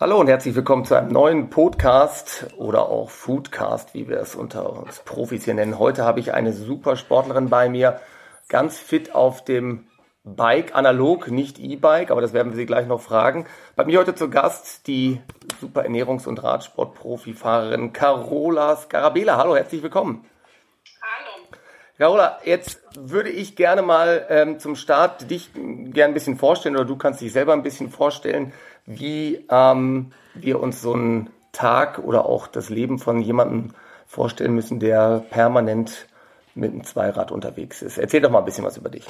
Hallo und herzlich willkommen zu einem neuen Podcast oder auch Foodcast, wie wir es unter uns Profis hier nennen. Heute habe ich eine super Sportlerin bei mir, ganz fit auf dem Bike, analog, nicht E-Bike, aber das werden wir Sie gleich noch fragen. Bei mir heute zu Gast die super Ernährungs- und Radsport-Profifahrerin Carola Scarabela. Hallo, herzlich willkommen. Hallo. Carola, jetzt würde ich gerne mal ähm, zum Start dich gerne ein bisschen vorstellen oder du kannst dich selber ein bisschen vorstellen, wie ähm, wir uns so einen Tag oder auch das Leben von jemandem vorstellen müssen, der permanent mit einem Zweirad unterwegs ist. Erzähl doch mal ein bisschen was über dich.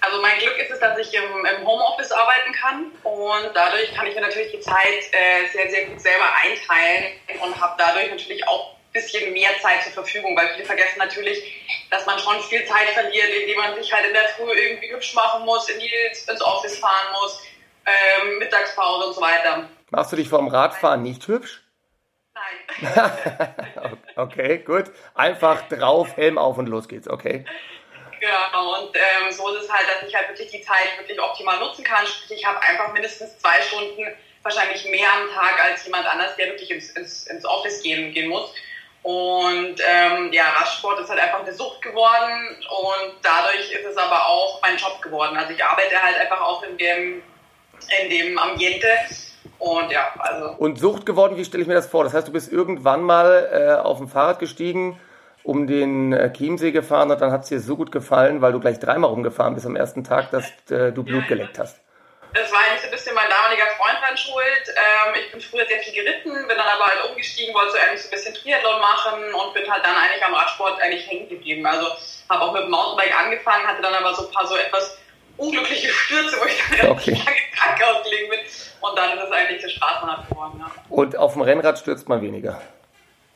Also mein Glück ist es, dass ich im, im Homeoffice arbeiten kann und dadurch kann ich mir natürlich die Zeit äh, sehr, sehr gut selber einteilen und habe dadurch natürlich auch ein bisschen mehr Zeit zur Verfügung, weil viele vergessen natürlich, dass man schon viel Zeit verliert, indem man sich halt in der Früh irgendwie hübsch machen muss, in die, ins Office fahren muss, ähm, Mittagspause und so weiter. Machst du dich vom Radfahren nicht hübsch? Nein. okay, gut. Einfach drauf, Helm auf und los geht's, okay. Genau, und ähm, so ist es halt, dass ich halt wirklich die Zeit wirklich optimal nutzen kann. Sprich, ich habe einfach mindestens zwei Stunden, wahrscheinlich mehr am Tag als jemand anders, der wirklich ins, ins, ins Office gehen, gehen muss. Und ähm, ja, Radsport ist halt einfach eine Sucht geworden und dadurch ist es aber auch mein Job geworden. Also ich arbeite halt einfach auch in dem, in dem Ambiente und ja, also. Und Sucht geworden, wie stelle ich mir das vor? Das heißt, du bist irgendwann mal äh, auf dem Fahrrad gestiegen, um den äh, Chiemsee gefahren und dann hat es dir so gut gefallen, weil du gleich dreimal rumgefahren bist am ersten Tag, dass äh, du Blut geleckt hast. Das war eigentlich so ein bisschen mein damaliger Freund dran schuld. Ähm, ich bin früher sehr viel geritten, bin dann aber halt umgestiegen, wollte so eigentlich so ein bisschen Triathlon machen und bin halt dann eigentlich am Radsport eigentlich hängen geblieben. Also habe auch mit dem Mountainbike angefangen, hatte dann aber so ein paar so etwas unglückliche Stürze, wo ich dann Okay. lange krank ausgelegen bin. Und dann ist es eigentlich der Straßenrad geworden. Ja. Und auf dem Rennrad stürzt man weniger.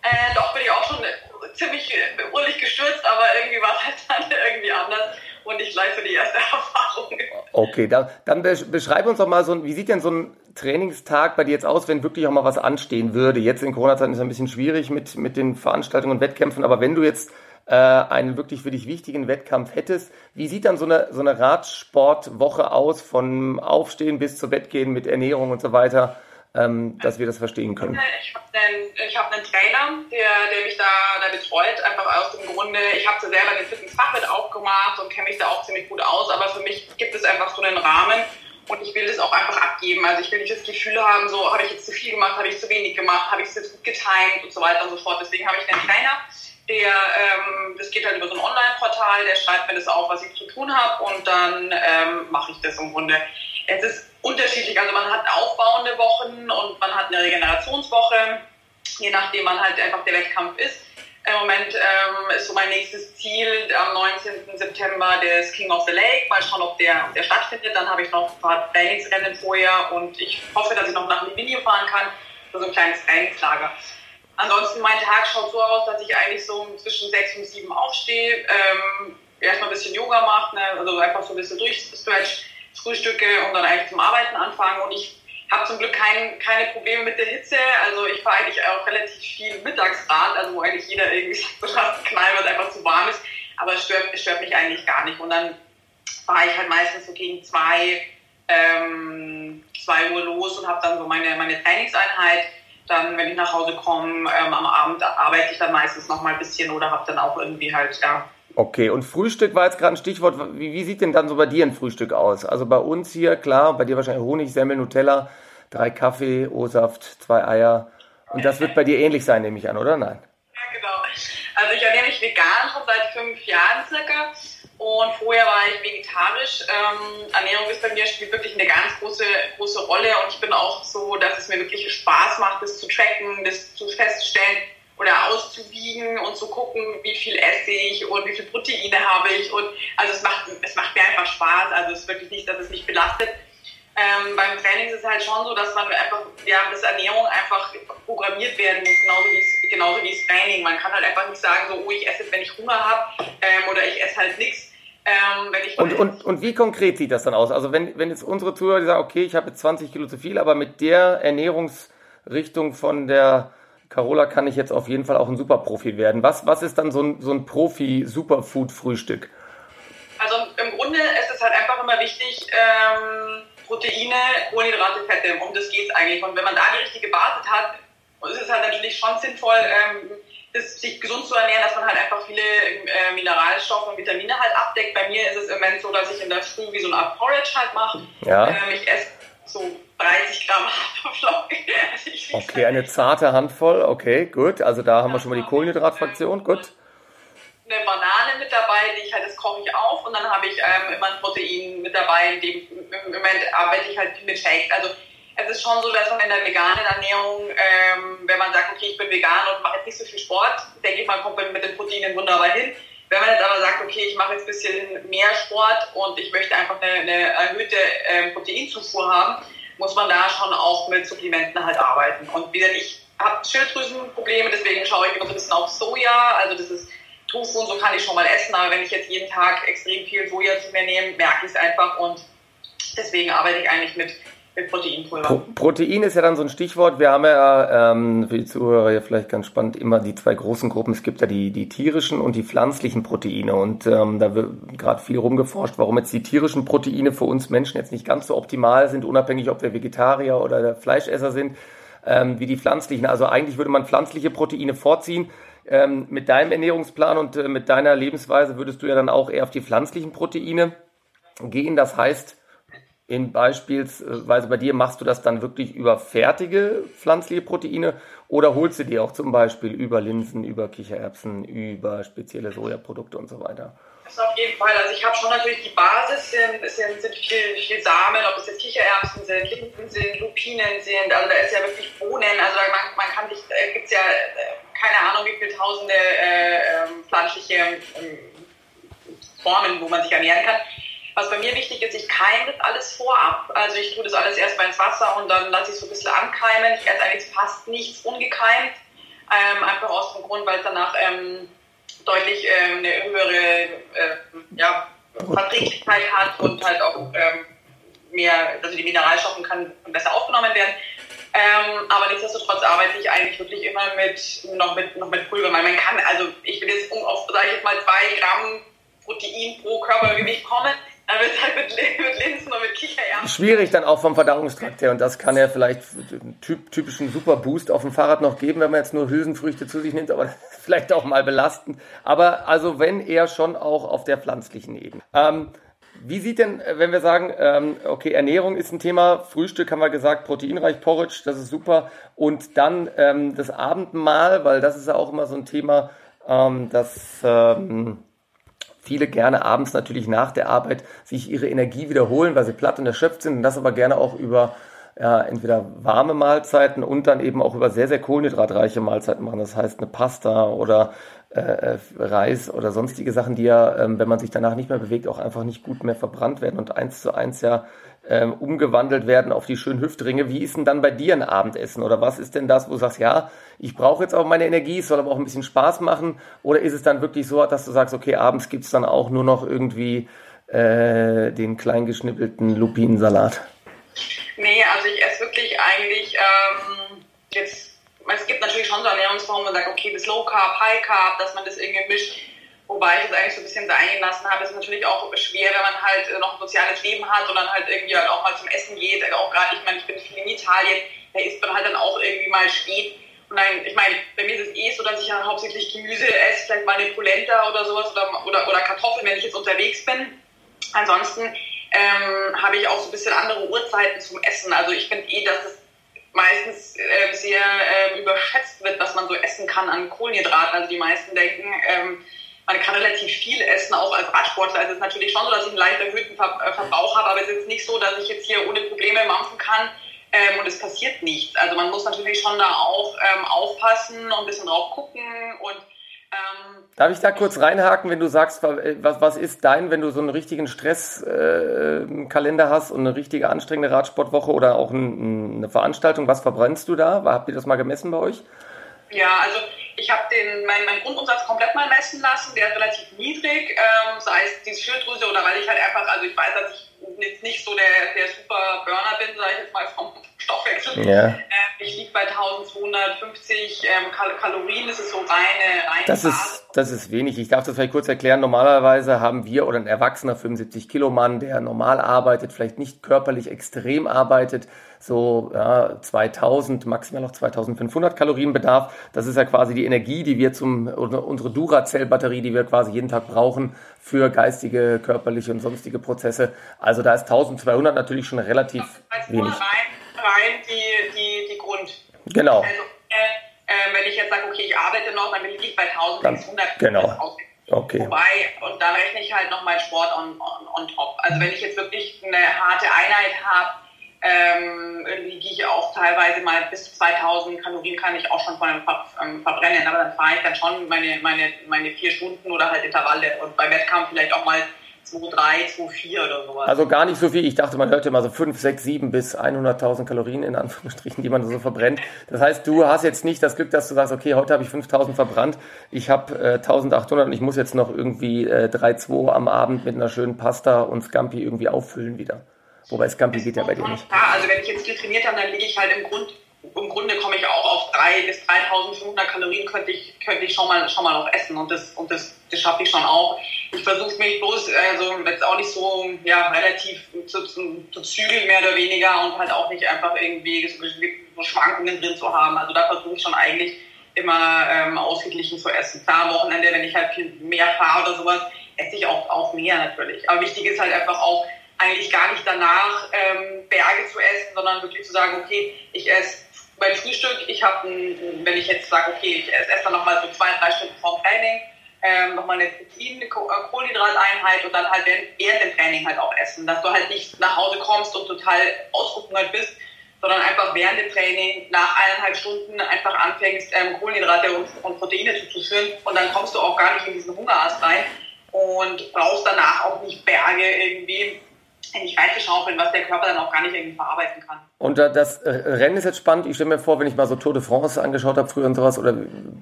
Äh, doch bin ich auch schon äh, ziemlich äh, urlich gestürzt, aber irgendwie war es halt dann irgendwie anders und ich gleich so die erste Erfahrung. Okay, da, dann besch- beschreib uns doch mal so, wie sieht denn so ein Trainingstag bei dir jetzt aus, wenn wirklich auch mal was anstehen würde? Jetzt in Corona-Zeiten ist es ein bisschen schwierig mit, mit den Veranstaltungen und Wettkämpfen, aber wenn du jetzt äh, einen wirklich für dich wichtigen Wettkampf hättest, wie sieht dann so eine, so eine Radsportwoche aus, von Aufstehen bis zu Bett gehen mit Ernährung und so weiter, ähm, dass wir das verstehen können? Ich habe einen, hab einen Trainer, der, der mich da, da betreut, einfach aus dem Grunde, ich habe selber den Fitnessfachwirt aufgemacht und kenne mich da auch ziemlich gut aus, aber für mich gibt es einfach so einen Rahmen und ich will das auch einfach abgeben. Also ich will nicht das Gefühl haben, so habe ich jetzt zu viel gemacht, habe ich zu wenig gemacht, habe ich es jetzt gut getimt und so weiter und so fort. Deswegen habe ich einen Trainer, der, ähm, das geht halt über so ein Online-Portal, der schreibt mir das auf, was ich zu tun habe und dann ähm, mache ich das im Grunde. Es ist unterschiedlich, also man hat aufbauende Wochen und man hat eine Regenerationswoche, je nachdem man halt einfach der Wettkampf ist. Im Moment ähm, ist so mein nächstes Ziel am 19. September des King of the Lake. Mal schauen, ob der, ob der stattfindet. Dann habe ich noch ein paar Trainingsrennen vorher und ich hoffe, dass ich noch nach Livigno fahren kann so ein kleines Trainingslager. Ansonsten mein Tag schaut so aus, dass ich eigentlich so zwischen sechs und sieben aufstehe, ähm, erstmal ein bisschen Yoga mache, ne? also einfach so ein bisschen durchstretch, frühstücke und dann eigentlich zum Arbeiten anfange. Und ich habe zum Glück kein, keine Probleme mit der Hitze. Also ich fahre eigentlich auch relativ viel Mittagsrad, also wo eigentlich jeder irgendwie sagt, so knallen, weil es einfach zu warm ist. Aber es stört, es stört mich eigentlich gar nicht. Und dann fahre ich halt meistens so gegen zwei, ähm, zwei Uhr los und habe dann so meine, meine Trainingseinheit. Dann, wenn ich nach Hause komme, ähm, am Abend arbeite ich dann meistens noch mal ein bisschen oder habe dann auch irgendwie halt, ja, Okay, und Frühstück war jetzt gerade ein Stichwort. Wie, wie sieht denn dann so bei dir ein Frühstück aus? Also bei uns hier, klar, bei dir wahrscheinlich Honig, Semmel, Nutella, drei Kaffee, O-Saft, zwei Eier. Und das wird bei dir ähnlich sein, nehme ich an, oder nein? Ja, genau. Also ich ernähre mich vegan schon seit fünf Jahren circa. Und vorher war ich vegetarisch. Ähm, Ernährung ist bei mir spielt wirklich eine ganz große, große Rolle. Und ich bin auch so, dass es mir wirklich Spaß macht, das zu tracken, das zu feststellen oder auszuwiegen und zu gucken, wie viel esse ich und wie viel Proteine habe ich. Und also es macht, es macht mir einfach Spaß. Also es ist wirklich nicht, dass es mich belastet. Ähm, beim Training ist es halt schon so, dass man einfach, ja, dass Ernährung einfach programmiert werden muss, genauso wie es, genauso wie das Training. Man kann halt einfach nicht sagen, so, oh, ich esse wenn ich Hunger habe, ähm, oder ich esse halt nichts. Ähm, Und, und, und wie konkret sieht das dann aus? Also wenn, wenn jetzt unsere Zuhörer sagen, okay, ich habe jetzt 20 Kilo zu viel, aber mit der Ernährungsrichtung von der Carola kann ich jetzt auf jeden Fall auch ein Superprofi werden. Was, was ist dann so ein, so ein Profi-Superfood-Frühstück? Also im Grunde ist es halt einfach immer wichtig, ähm, Proteine, Kohlenhydrate, Fette. Um das geht es eigentlich. Und wenn man da die richtige Basis hat, ist es halt natürlich schon sinnvoll, ähm, das, sich gesund zu ernähren, dass man halt einfach viele äh, Mineralstoffe und Vitamine halt abdeckt. Bei mir ist es im Moment so, dass ich in der Früh wie so eine Art Porridge halt mache. Ja. Ähm, ich esse so 30 Gramm Haferflocken. Also okay, eine zarte Handvoll, okay, gut. Also da haben wir schon mal die Kohlenhydratfraktion, gut. Eine Banane mit dabei, die ich halt, das koche ich auf und dann habe ich ähm, immer ein Protein mit dabei, in dem im Moment arbeite ich halt mit Shakes. Also es ist schon so, dass man in der veganen Ernährung, ähm, wenn man sagt, okay, ich bin vegan und mache jetzt nicht so viel Sport, denke ich mal, kommt man mit den Proteinen wunderbar hin. Wenn man jetzt aber sagt, okay, ich mache jetzt ein bisschen mehr Sport und ich möchte einfach eine, eine erhöhte ähm, Proteinzufuhr haben, muss man da schon auch mit Supplementen halt arbeiten. Und wie gesagt, ich habe Schilddrüsenprobleme, deswegen schaue ich immer so ein bisschen auf Soja, also das ist Tofu und so kann ich schon mal essen, aber wenn ich jetzt jeden Tag extrem viel Soja zu mir nehme, merke ich es einfach und deswegen arbeite ich eigentlich mit Proteinpulver. Pro Protein ist ja dann so ein Stichwort. Wir haben ja ähm, für die Zuhörer ja vielleicht ganz spannend immer die zwei großen Gruppen. Es gibt ja die, die tierischen und die pflanzlichen Proteine. Und ähm, da wird gerade viel rumgeforscht, warum jetzt die tierischen Proteine für uns Menschen jetzt nicht ganz so optimal sind, unabhängig ob wir Vegetarier oder Fleischesser sind, ähm, wie die pflanzlichen. Also eigentlich würde man pflanzliche Proteine vorziehen. Ähm, mit deinem Ernährungsplan und äh, mit deiner Lebensweise würdest du ja dann auch eher auf die pflanzlichen Proteine gehen. Das heißt, in beispielsweise bei dir machst du das dann wirklich über fertige pflanzliche Proteine oder holst du dir auch zum Beispiel über Linsen, über Kichererbsen, über spezielle Sojaprodukte und so weiter? Das auf jeden Fall. Also ich habe schon natürlich die Basis, sind, sind, sind viel, viel Samen, ob es jetzt Kichererbsen sind, Linsen sind, Lupinen sind, also da ist ja wirklich Bohnen, also man, man kann sich, da gibt es ja äh, keine Ahnung wie viele tausende äh, ähm, pflanzliche äh, Formen, wo man sich ernähren kann. Was bei mir wichtig ist, ich keime das alles vorab. Also ich tue das alles erstmal ins Wasser und dann lasse ich es so ein bisschen ankeimen. Ich esse eigentlich fast nichts ungekeimt. Ähm, einfach aus dem Grund, weil es danach ähm, deutlich ähm, eine höhere äh, ja, Verträglichkeit hat und halt auch ähm, mehr, also die Mineralstoffe kann besser aufgenommen werden. Ähm, aber nichtsdestotrotz arbeite ich eigentlich wirklich immer mit noch mit noch mit Pulver, weil man kann, also ich will jetzt um auf, sage ich jetzt mal, zwei Gramm Protein pro Körpergewicht kommen. Wird es halt mit, mit Linsen und mit Kichererbsen. Schwierig dann auch vom Verdauungstrakt her. Und das kann ja vielleicht typ, typischen Superboost auf dem Fahrrad noch geben, wenn man jetzt nur Hülsenfrüchte zu sich nimmt, aber vielleicht auch mal belastend. Aber also wenn eher schon auch auf der pflanzlichen Ebene. Ähm, wie sieht denn, wenn wir sagen, ähm, okay, Ernährung ist ein Thema, Frühstück haben wir gesagt, proteinreich Porridge, das ist super. Und dann ähm, das Abendmahl, weil das ist ja auch immer so ein Thema, ähm, das ähm, viele gerne abends natürlich nach der Arbeit sich ihre Energie wiederholen, weil sie platt und erschöpft sind und das aber gerne auch über ja, entweder warme Mahlzeiten und dann eben auch über sehr, sehr kohlenhydratreiche Mahlzeiten machen. Das heißt eine Pasta oder äh, Reis oder sonstige Sachen, die ja, ähm, wenn man sich danach nicht mehr bewegt, auch einfach nicht gut mehr verbrannt werden und eins zu eins ja ähm, umgewandelt werden auf die schönen Hüftringe. Wie ist denn dann bei dir ein Abendessen? Oder was ist denn das, wo du sagst, ja, ich brauche jetzt auch meine Energie, es soll aber auch ein bisschen Spaß machen? Oder ist es dann wirklich so, dass du sagst, okay, abends gibt's dann auch nur noch irgendwie äh, den kleingeschnippelten Lupinensalat? Nee, also ich esse wirklich eigentlich ähm, jetzt, es gibt natürlich schon so Ernährungsformen, wo man sagt, okay, das Low Carb, High Carb, dass man das irgendwie mischt Wobei ich das eigentlich so ein bisschen sein gelassen habe. Es ist natürlich auch schwer, wenn man halt äh, noch ein soziales Leben hat und dann halt irgendwie halt auch mal zum Essen geht. Auch gerade, ich meine, ich bin viel in Italien, da isst man halt dann auch irgendwie mal spät. Und dann, ich meine, bei mir ist es eh so, dass ich ja hauptsächlich Gemüse esse, vielleicht mal eine Polenta oder sowas oder, oder, oder Kartoffeln, wenn ich jetzt unterwegs bin. Ansonsten ähm, habe ich auch so ein bisschen andere Uhrzeiten zum Essen. Also ich finde eh, dass es meistens äh, sehr äh, überschätzt wird, was man so essen kann an Kohlenhydraten. Also die meisten denken, ähm, man kann relativ viel essen, auch als Radsportler. Also es ist natürlich schon so, dass ich einen leicht erhöhten äh, Verbrauch habe, aber es ist nicht so, dass ich jetzt hier ohne Probleme mampfen kann ähm, und es passiert nichts. Also man muss natürlich schon da auch ähm, aufpassen und ein bisschen drauf gucken und ähm, Darf ich da kurz reinhaken, wenn du sagst, äh, was, was ist dein, wenn du so einen richtigen Stresskalender äh, hast und eine richtige anstrengende Radsportwoche oder auch ein, eine Veranstaltung, was verbrennst du da? Habt ihr das mal gemessen bei euch? Ja, also ich habe den meinen mein Grundumsatz komplett mal messen lassen, der ist relativ niedrig, ähm, sei es die Schilddrüse oder weil ich halt einfach, also ich weiß, dass ich jetzt nicht so der, der super Burner bin, sage ich jetzt mal vom Stoffwechsel. Ja. Äh, ich liege bei 1200 250 ähm, Kalorien, das ist so reine, reine das ist, das ist wenig. Ich darf das vielleicht kurz erklären. Normalerweise haben wir oder ein erwachsener 75 Kilo Mann, der normal arbeitet, vielleicht nicht körperlich extrem arbeitet, so ja, 2000, maximal noch 2500 Kalorien Bedarf. Das ist ja quasi die Energie, die wir zum, unsere Duracell-Batterie, die wir quasi jeden Tag brauchen für geistige, körperliche und sonstige Prozesse. Also da ist 1200 natürlich schon relativ also wenig. Rein, rein die, die, die Grund. Genau. Also, äh, äh, wenn ich jetzt sage, okay, ich arbeite noch, dann bin ich bei 1600. Genau. Okay. Wobei, und dann rechne ich halt noch meinen Sport on, on, on top. Also wenn ich jetzt wirklich eine harte Einheit habe, ähm, irgendwie gehe ich auch teilweise mal bis 2000 Kalorien kann ich auch schon von einem Ver ähm, verbrennen, aber dann fahre ich dann schon meine, meine, meine vier Stunden oder halt Intervalle und beim Wettkampf vielleicht auch mal 2, 3, 2, 4 oder sowas. Also gar nicht so viel. Ich dachte, man hört immer so 5, 6, 7 bis 100.000 Kalorien in Anführungsstrichen, die man so verbrennt. Das heißt, du hast jetzt nicht das Glück, dass du sagst, okay, heute habe ich 5.000 verbrannt, ich habe äh, 1.800 und ich muss jetzt noch irgendwie äh, 3, 2 am Abend mit einer schönen Pasta und Scampi irgendwie auffüllen wieder. Wobei Scampi geht ja bei dir nicht. Ja, also wenn ich jetzt viel trainiert habe, dann liege ich halt im Grund, im Grunde komme ich auch auf 3 bis 3.500 Kalorien könnte ich, könnte ich schon mal, schon mal noch essen und das, und das, das schaffe ich schon auch. Ich versuche mich bloß, also jetzt auch nicht so, ja, relativ zu, zu, zu zügeln mehr oder weniger und halt auch nicht einfach irgendwie so, so Schwankungen drin zu haben. Also da versuche ich schon eigentlich immer ähm, ausgeglichen zu essen. Klar, am Wochenende, wenn ich halt viel mehr fahre oder sowas, esse ich auch, auch mehr natürlich. Aber wichtig ist halt einfach auch, eigentlich gar nicht danach ähm, Berge zu essen, sondern wirklich zu sagen, okay, ich esse mein Frühstück, ich habe, wenn ich jetzt sage, okay, ich esse dann nochmal so zwei, drei Stunden vorm Training, ähm, nochmal eine Protein, eine äh, Kohlenhydrateinheit und dann halt während dem Training halt auch essen, dass du halt nicht nach Hause kommst und total ausgehungert bist, sondern einfach während dem Training nach eineinhalb Stunden einfach anfängst, ähm, Kohlenhydrate und, und Proteine zuzuführen und dann kommst du auch gar nicht in diesen Hungerast rein und brauchst danach auch nicht Berge irgendwie nicht reinzuschaufeln, was der Körper dann auch gar nicht irgendwie verarbeiten kann. Und das äh, Rennen ist jetzt spannend. Ich stelle mir vor, wenn ich mal so Tour de France angeschaut habe früher und sowas, oder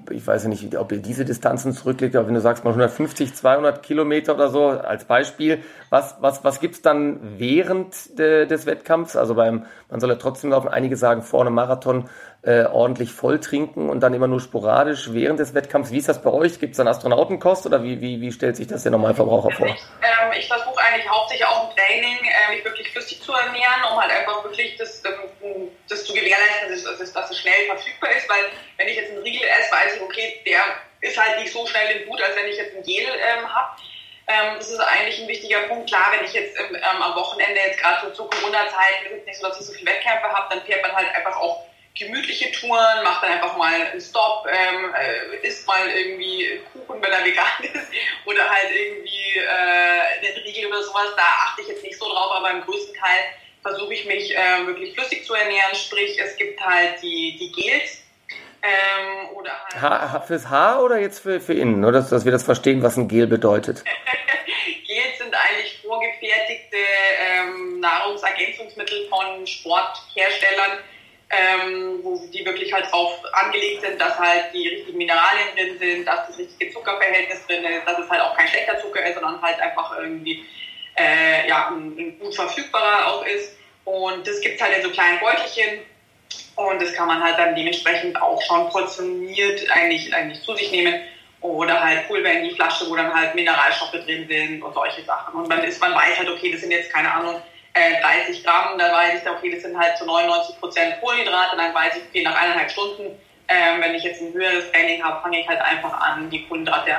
ich weiß ja nicht, ob ihr diese Distanzen zurücklegt, aber wenn du sagst mal 150, 200 Kilometer oder so als Beispiel, was, was, was gibt's dann während de, des Wettkampfs? Also beim, man soll ja trotzdem laufen, einige sagen vor einem Marathon äh, ordentlich voll trinken und dann immer nur sporadisch während des Wettkampfs. Wie ist das bei euch? Gibt es dann Astronautenkost oder wie, wie, wie stellt sich das der Normalverbraucher vor? Ich, ähm, ich versuche eigentlich hauptsächlich auch im Training äh, mich wirklich flüssig zu ernähren, um halt einfach wirklich das, ähm, das zu gewährleisten, dass es, dass es schnell verfügbar ist, weil wenn ich jetzt einen Riegel esse, weiß ich, okay, der ist halt nicht so schnell im Blut, als wenn ich jetzt ein Gel ähm, habe. Ähm, das ist eigentlich ein wichtiger Punkt. Klar, wenn ich jetzt ähm, am Wochenende, jetzt gerade so zur Corona-Zeit, nicht so, dass ich so viele Wettkämpfe habe, dann fährt man halt einfach auch gemütliche Touren, macht dann einfach mal einen Stop, ähm, äh, isst mal irgendwie Kuchen, wenn er vegan ist, oder halt irgendwie äh, einen Riegel oder sowas. Da achte ich jetzt nicht so drauf, aber im größten Teil versuche ich mich äh, wirklich flüssig zu ernähren. Sprich, es gibt halt die, die Gels. Ähm, oder halt ha fürs Haar oder jetzt für, für innen? Nur, dass, dass wir das verstehen, was ein Gel bedeutet. Gels sind eigentlich vorgefertigte ähm, Nahrungsergänzungsmittel von Sportherstellern, ähm, wo die wirklich halt drauf angelegt sind, dass halt die richtigen Mineralien drin sind, dass das richtige Zuckerverhältnis drin ist, dass es halt auch kein schlechter Zucker ist, sondern halt einfach irgendwie äh, ja, ein, ein, gut verfügbarer auch ist. Und das gibt es halt in so kleinen Beutelchen und das kann man halt dann dementsprechend auch schon portioniert eigentlich, eigentlich zu sich nehmen oder halt Pulver in die Flasche, wo dann halt Mineralstoffe drin sind und solche Sachen. Und dann ist man weiß halt, okay, das sind jetzt keine Ahnung, 30 äh, Gramm, dann weiß ich, okay, das sind halt zu 99 Prozent Kohlenhydrate, dann weiß ich, okay, nach eineinhalb Stunden, ähm, wenn ich jetzt ein höheres Training habe, fange ich halt einfach an, die Kohlenhydrate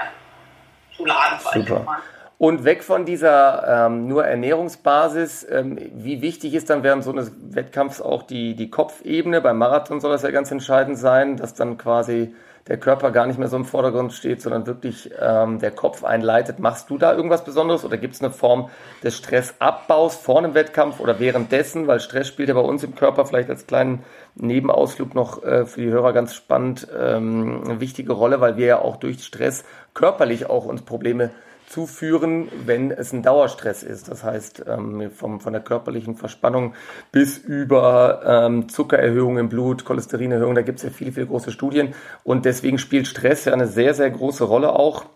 zu laden. Super. Und weg von dieser ähm, nur Ernährungsbasis, ähm, wie wichtig ist dann während so eines Wettkampfs auch die, die Kopfebene? Beim Marathon soll das ja ganz entscheidend sein, dass dann quasi der Körper gar nicht mehr so im Vordergrund steht, sondern wirklich ähm, der Kopf einleitet. Machst du da irgendwas Besonderes oder gibt es eine Form des Stressabbaus vor einem Wettkampf oder währenddessen? Weil Stress spielt ja bei uns im Körper vielleicht als kleinen Nebenausflug noch äh, für die Hörer ganz spannend ähm, eine wichtige Rolle, weil wir ja auch durch Stress körperlich auch uns Probleme zuführen, wenn es ein Dauerstress ist. Das heißt, ähm, vom, von der körperlichen Verspannung bis über ähm, Zuckererhöhung im Blut, Cholesterinerhöhung, da gibt es ja viele, viele große Studien. Und deswegen spielt Stress ja eine sehr, sehr große Rolle auch.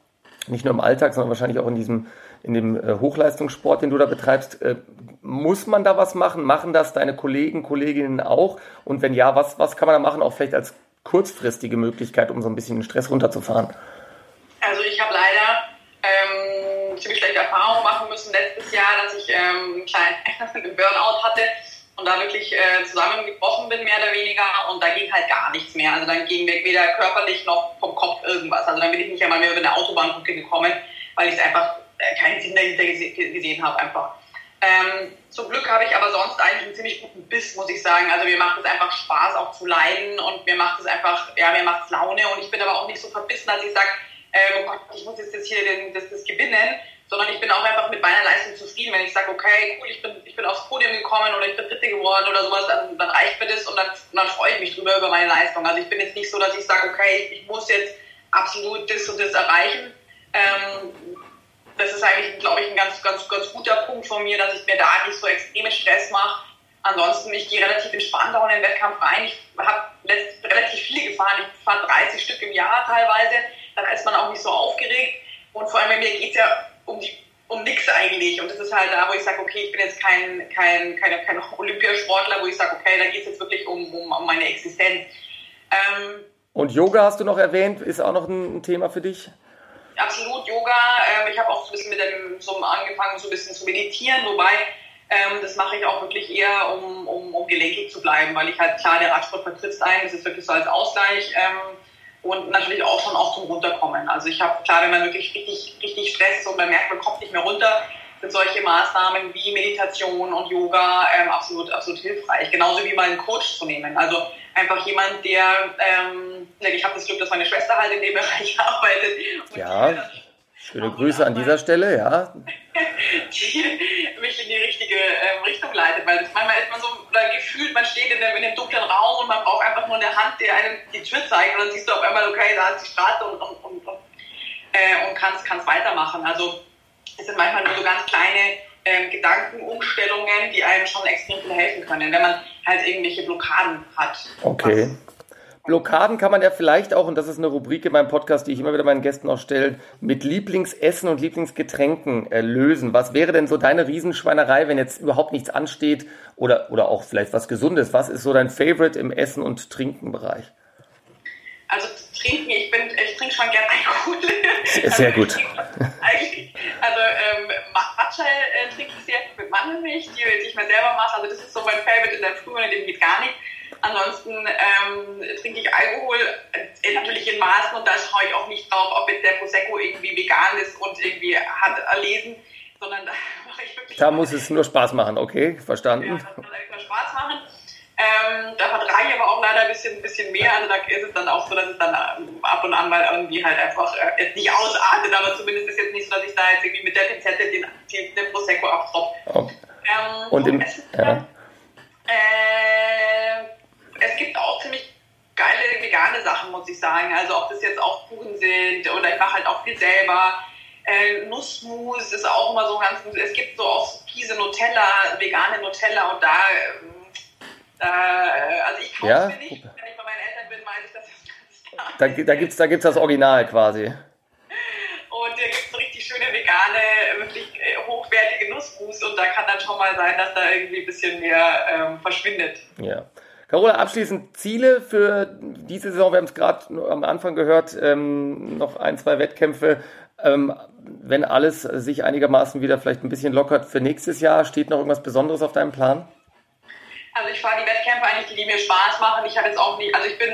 Nicht nur im Alltag, sondern wahrscheinlich auch in diesem, in dem äh, Hochleistungssport, den du da betreibst. Äh, muss man da was machen? Machen das deine Kollegen, Kolleginnen auch? Und wenn ja, was, was kann man da machen? Auch vielleicht als kurzfristige Möglichkeit, um so ein bisschen den Stress runterzufahren? Also ich habe leider ziemlich schlechte Erfahrungen machen müssen letztes Jahr, dass ich ähm, einen kleinen Burnout hatte und da wirklich äh, zusammengebrochen bin, mehr oder weniger. Und da ging halt gar nichts mehr. Also dann ging weder körperlich noch vom Kopf irgendwas. Also dann bin ich nicht einmal mehr über eine Autobahnbrücke gekommen, weil ich einfach äh, keinen Sinn dahinter gesehen habe einfach. Ähm, zum Glück habe ich aber sonst eigentlich einen ziemlich guten Biss, muss ich sagen. Also mir macht es einfach Spaß, auch zu leiden und mir macht es einfach, ja, mir macht es Laune und ich bin aber auch nicht so verbissen, dass ich sage, äh, oh Gott, ich muss jetzt, jetzt hier den, das, das gewinnen, sondern ich bin auch einfach mit meiner Leistung zufrieden. Wenn ich sage, okay, cool, ich bin, ich bin aufs Podium gekommen oder ich bin Dritte geworden oder sowas, dann, dann reicht mir das und dann, dann freue ich mich drüber über meine Leistung. Also ich bin jetzt nicht so, dass ich sage, okay, ich muss jetzt absolut das und das erreichen. Ähm, das ist eigentlich, glaube ich, ein ganz, ganz, ganz guter Punkt von mir, dass ich mir da nicht so extreme Stress mache. Ansonsten, ich gehe relativ entspannt auch in den Wettkampf rein. Ich habe relativ viele gefahren. Ich fahre 30 Stück im Jahr teilweise. Dann ist man auch nicht so aufgeregt. Und vor allem bei mir geht es ja um, die, um nichts eigentlich. Und das ist halt da, wo ich sage, okay, ich bin jetzt kein, kein, kein, kein Olympiasportler, wo ich sage, okay, da geht es jetzt wirklich um, um, um meine Existenz. Ähm, und Yoga hast du noch erwähnt, ist auch noch ein Thema für dich? Absolut, Yoga. Ähm, ich habe auch so ein bisschen mit dem, so angefangen, so ein bisschen zu meditieren, wobei ähm, das mache ich auch wirklich eher, um, um, um gelenkig zu bleiben, weil ich halt klar, der Radsport vertritt ein, das ist wirklich so als Ausgleich. Und natürlich auch schon auch zum Runterkommen. Also ich habe, klar, wenn man wirklich richtig, richtig Stress ist und man merkt, man kommt nicht mehr runter, sind solche Maßnahmen wie Meditation und Yoga ähm, absolut, absolut hilfreich. Genauso wie mal einen Coach zu nehmen. Also einfach jemand, der, ähm, ich habe das Glück, dass meine Schwester halt in dem Bereich arbeitet. ja. Schöne Grüße an dieser Stelle, ja. Die mich in die richtige ähm, Richtung leitet, weil das manchmal ist man so gefühlt, man steht in, dem, in dem dunklen Raum und man braucht einfach nur eine Hand, die einem die Tür zeigt und dann siehst du auf einmal, okay, da ist die Straße und, und, und, und, äh, und kannst, kannst weitermachen. Also es sind manchmal nur so ganz kleine ähm, Gedankenumstellungen, die einem schon extrem viel helfen können, wenn man halt irgendwelche Blockaden hat. Okay. Was, Blockaden kann man ja vielleicht auch, und das ist eine Rubrik in meinem Podcast, die ich immer wieder meinen Gästen auch stelle, mit Lieblingsessen und Lieblingsgetränken äh, lösen. Was wäre denn so deine Riesenschweinerei, wenn jetzt überhaupt nichts ansteht oder, oder auch vielleicht was Gesundes? Was ist so dein Favorite im Essen- und Trinkenbereich? Also trinken, ich, bin, ich trinke schon gerne Alkohol. Sehr, sehr gut. also ähm, Matcha äh, trinke ich sehr mit Mandelmilch, die, die ich mir selber mache. Also das ist so mein Favorite in der Früh und in dem geht gar nicht. Ansonsten ähm, trinke ich Alkohol äh, natürlich in Maßen und da schaue ich auch nicht drauf, ob jetzt der Prosecco irgendwie vegan ist und irgendwie hat erlesen, sondern da mache ich wirklich. Da muss es nur Spaß machen, okay, verstanden. Ja, das muss nur Spaß machen. Ähm, da vertrage ich aber auch leider ein bisschen, ein bisschen mehr. Also da ist es dann auch so, dass es dann ähm, ab und an mal irgendwie halt einfach äh, jetzt nicht ausartet, aber zumindest ist es jetzt nicht so, dass ich da jetzt irgendwie mit der Pinzette den, den Prosecco abtropfe. Okay. Ähm, und im, Essen, ja. äh, es gibt auch ziemlich geile vegane Sachen, muss ich sagen. Also ob das jetzt auch Kuchen sind oder ich mache halt auch viel selber. Äh, Nussmus ist auch immer so ganz gut. Es gibt so auch Piese Nutella, vegane Nutella und da, äh, also ich kaufe ja? mir nicht. Wenn ich bei meinen Eltern bin, weiß ich das jetzt ganz klar. Da, da gibt es da gibt's das Original quasi. Und da gibt es so richtig schöne vegane, wirklich äh, hochwertige Nussmus und da kann dann schon mal sein, dass da irgendwie ein bisschen mehr ähm, verschwindet. Ja. Carola, abschließend Ziele für diese Saison. Wir haben es gerade am Anfang gehört, ähm, noch ein, zwei Wettkämpfe. Ähm, wenn alles sich einigermaßen wieder vielleicht ein bisschen lockert für nächstes Jahr, steht noch irgendwas Besonderes auf deinem Plan? Also ich fahre die Wettkämpfe eigentlich, die mir Spaß machen. Ich habe jetzt auch nicht, also ich bin,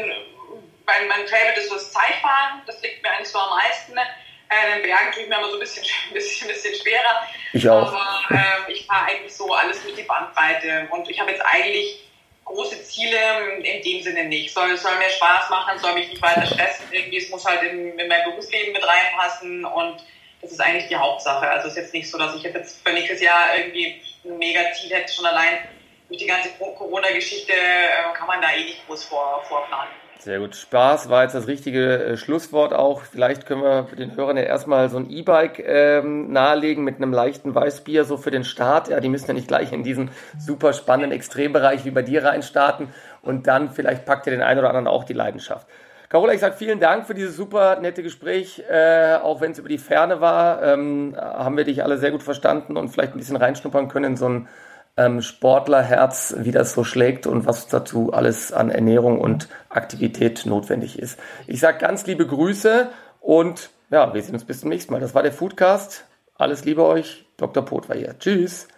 mein, mein Favorite ist so das Zeitfahren, das liegt mir eigentlich so am meisten. Äh, den Bergen tue ich mir immer so ein bisschen, ein bisschen, ein bisschen schwerer. Ich auch. Aber äh, ich fahre eigentlich so alles mit die Bandbreite. Und ich habe jetzt eigentlich große Ziele in dem Sinne nicht. Soll, soll mir Spaß machen, soll mich nicht weiter stressen. Irgendwie, es muss halt in, in mein Berufsleben mit reinpassen und das ist eigentlich die Hauptsache. Also es ist jetzt nicht so, dass ich jetzt für nächstes Jahr irgendwie ein mega Ziel hätte, schon allein durch die ganze Corona-Geschichte äh, kann man da eh nicht groß vor, vorplanen. Sehr gut. Spaß war jetzt das richtige äh, Schlusswort auch. Vielleicht können wir den Hörern ja erstmal so ein E-Bike ähm, nahelegen mit einem leichten Weißbier, so für den Start. Ja, die müssen ja nicht gleich in diesen super spannenden Extrembereich wie bei dir reinstarten. Und dann vielleicht packt ihr den einen oder anderen auch die Leidenschaft. Carola, ich sage vielen Dank für dieses super nette Gespräch. Äh, auch wenn es über die Ferne war, ähm, haben wir dich alle sehr gut verstanden und vielleicht ein bisschen reinschnuppern können in so ein ähm, Sportlerherz, wie das so schlägt und was dazu alles an Ernährung und Aktivität notwendig ist. Ich sage ganz liebe Grüße und ja, wir sehen uns bis zum nächsten Mal. Das war der Foodcast. Alles Liebe euch. Dr. Pot war hier. Tschüss.